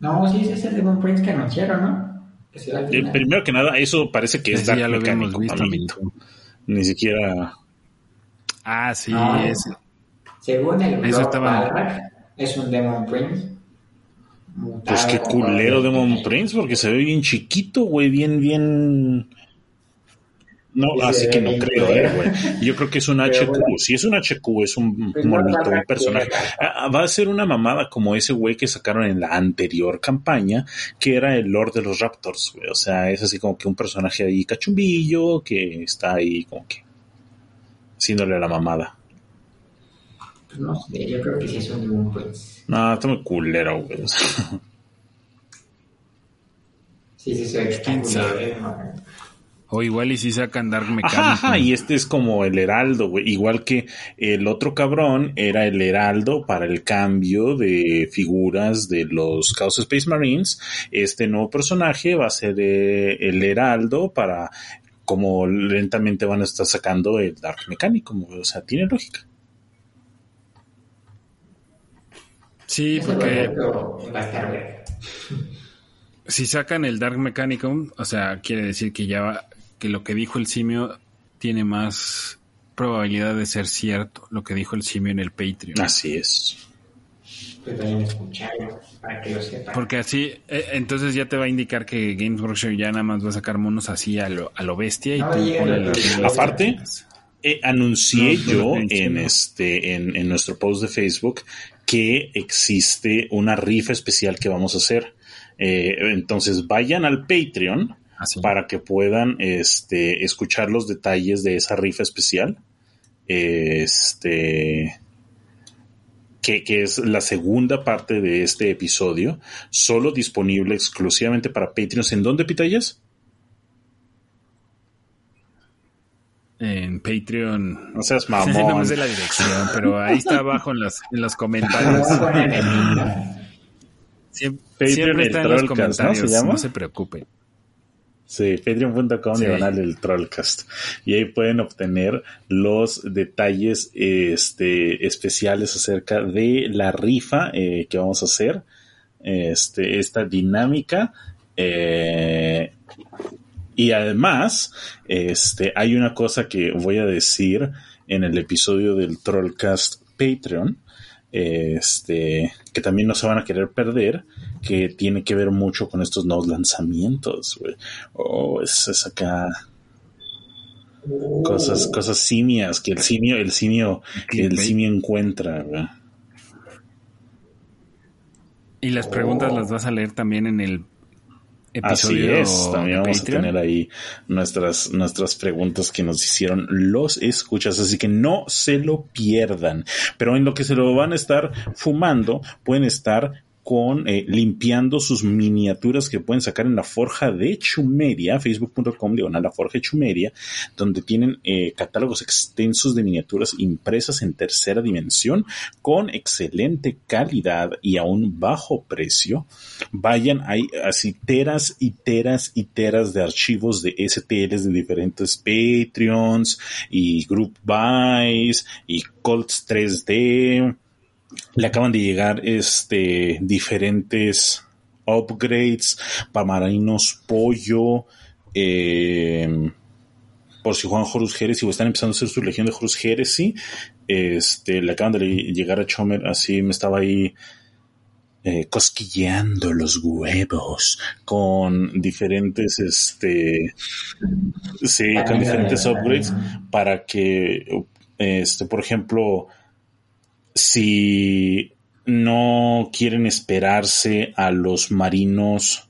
S3: No, sí, ese es el Demon Prince que anunciaron, ¿no? Que será al
S4: Eh, primero que nada, eso parece que es
S2: Ese
S4: Dark
S2: ya lo
S4: Mecánico,
S2: visto.
S4: Ni siquiera...
S2: Ah, sí,
S3: Ah.
S2: ese.
S3: Según el
S2: Eso
S3: blog
S2: estaba-
S3: es un Demon Prince. mutado
S4: Pues qué culero Demon. Prince, porque se ve bien chiquito, güey, bien, bien... No, así que no creo, eh, güey. Yo creo que es un
S3: Pero
S4: HQ.
S3: bueno.
S4: Si es un HQ, es un
S3: Pues
S4: monito, un personaje.
S3: era.
S4: Ah, va a ser una mamada como ese güey que sacaron en la anterior campaña, que era el Lord de los Raptors, güey. O sea, es así como que un personaje ahí cachumbillo, que está ahí como que haciéndole la mamada.
S3: Pues no sé, yo creo que sí es un Prince.
S4: No, está muy culero, güey.
S3: Sí, sí, se ve que está
S2: O igual y si sacan Dark Mechanic.
S4: Ajá, ajá, y este es como el heraldo, güey. Igual que el otro cabrón era el heraldo para el cambio de figuras de los Chaos Space Marines. Este nuevo personaje va a ser eh, el heraldo para como lentamente van a estar sacando el Dark Mechanic, como, o sea, tiene lógica.
S2: Sí, porque
S3: proyecto va a estar verga.
S2: si sacan el Dark Mechanicum, o sea, quiere decir que ya va- que lo que dijo el simio tiene más probabilidad de ser cierto, lo que dijo el simio en el Patreon.
S4: Así es.
S3: Para que lo.
S2: Porque así, eh, entonces ya te va a indicar que Games Workshop ya nada más va a sacar monos así a lo, a lo bestia y
S3: No,
S2: tú reglas.
S4: Aparte, Eh, anuncié yo en este en, en nuestro post de Facebook que existe una rifa especial que vamos a hacer. Eh, entonces vayan al Patreon
S2: Así.
S4: para que puedan este, escuchar los detalles de esa rifa especial. Este que, que es la segunda parte de este episodio, solo disponible exclusivamente para Patreons. ¿En dónde, Pitayas?
S2: En Patreon.
S4: No seas
S2: no me
S4: mamón.
S2: sé la dirección, pero ahí está abajo en, las, en los
S3: Lo
S2: comentarios. Siempre,
S4: Patreon,
S2: siempre está en los
S4: ¿no?
S2: comentarios,
S4: ¿Se llama?
S2: no se preocupen.
S4: Sí, patreon.com
S2: Sí.
S4: diagonal el Trollcast. Y ahí pueden obtener los detalles este, especiales acerca de la rifa eh, que vamos a hacer. Este, esta dinámica. eh, y además, este, hay una cosa que voy a decir en el episodio del Trollcast Patreon. Este, que también no se van a querer perder, que tiene que ver mucho con estos nuevos lanzamientos, güey. Oh, es, es acá cosas, cosas simias que el simio, el simio, el simio encuentra, güey.
S2: Y las preguntas las vas a leer también en el
S4: Así es, también vamos
S2: Patreon.
S4: a tener ahí nuestras, nuestras preguntas que nos hicieron los escuchas, así que no se lo pierdan. Pero en lo que se lo van a estar fumando, pueden estar con eh, limpiando sus miniaturas que pueden sacar en la Forja de Chumeria, facebook.com diagonal la Forja de Chumeria, donde tienen eh, catálogos extensos de miniaturas impresas en tercera dimensión con excelente calidad y a un bajo precio. Vayan, hay así teras y teras y teras de archivos de STLs de diferentes Patreons y Group Buys y Colts 3D. Le acaban de llegar este diferentes upgrades para marinos pollo. eh, por si juegan Horus Heresy o están empezando a hacer su legión de Horus Heresy. Este, le acaban de llegar a Chomer, así me estaba ahí eh, cosquilleando los huevos con diferentes, este, sí, con diferentes upgrades para que, este, por ejemplo, si no quieren esperarse a los marinos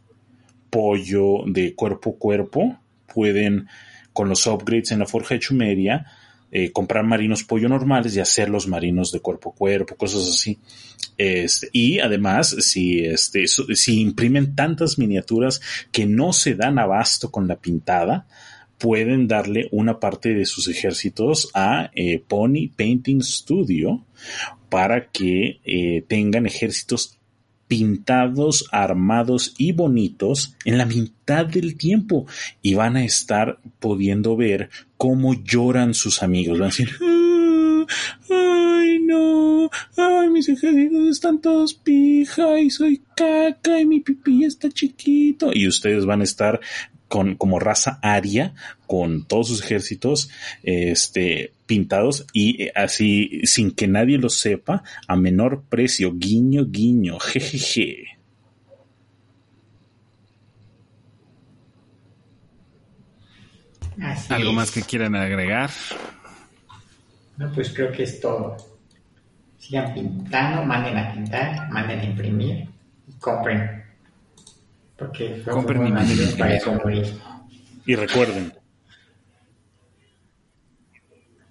S4: pollo de cuerpo a cuerpo, pueden con los upgrades en la Forja de eh, comprar marinos pollo normales y hacer los marinos de cuerpo a cuerpo, cosas así. Este, y además, si, este, si imprimen tantas miniaturas que no se dan abasto con la pintada, pueden darle una parte de sus ejércitos a eh, Pony Painting Studio para que eh, tengan ejércitos pintados, armados y bonitos en la mitad del tiempo y van a estar pudiendo ver cómo lloran sus amigos. Van a decir, ah, ay no, ay mis ejércitos están todos pija y soy caca y mi pipí está chiquito y ustedes van a estar con, como raza aria, con todos sus ejércitos este, pintados y eh, así, sin que nadie lo sepa, a menor precio, guiño, guiño, jejeje.
S2: ¿Algo más que quieran agregar?
S3: No, pues creo que es todo. Sigan pintando, manden a pintar, manden a imprimir y compren. Porque
S2: compren y
S3: para eso morir.
S4: Y recuerden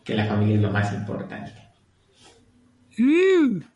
S3: que la familia es lo más importante.
S2: Mm.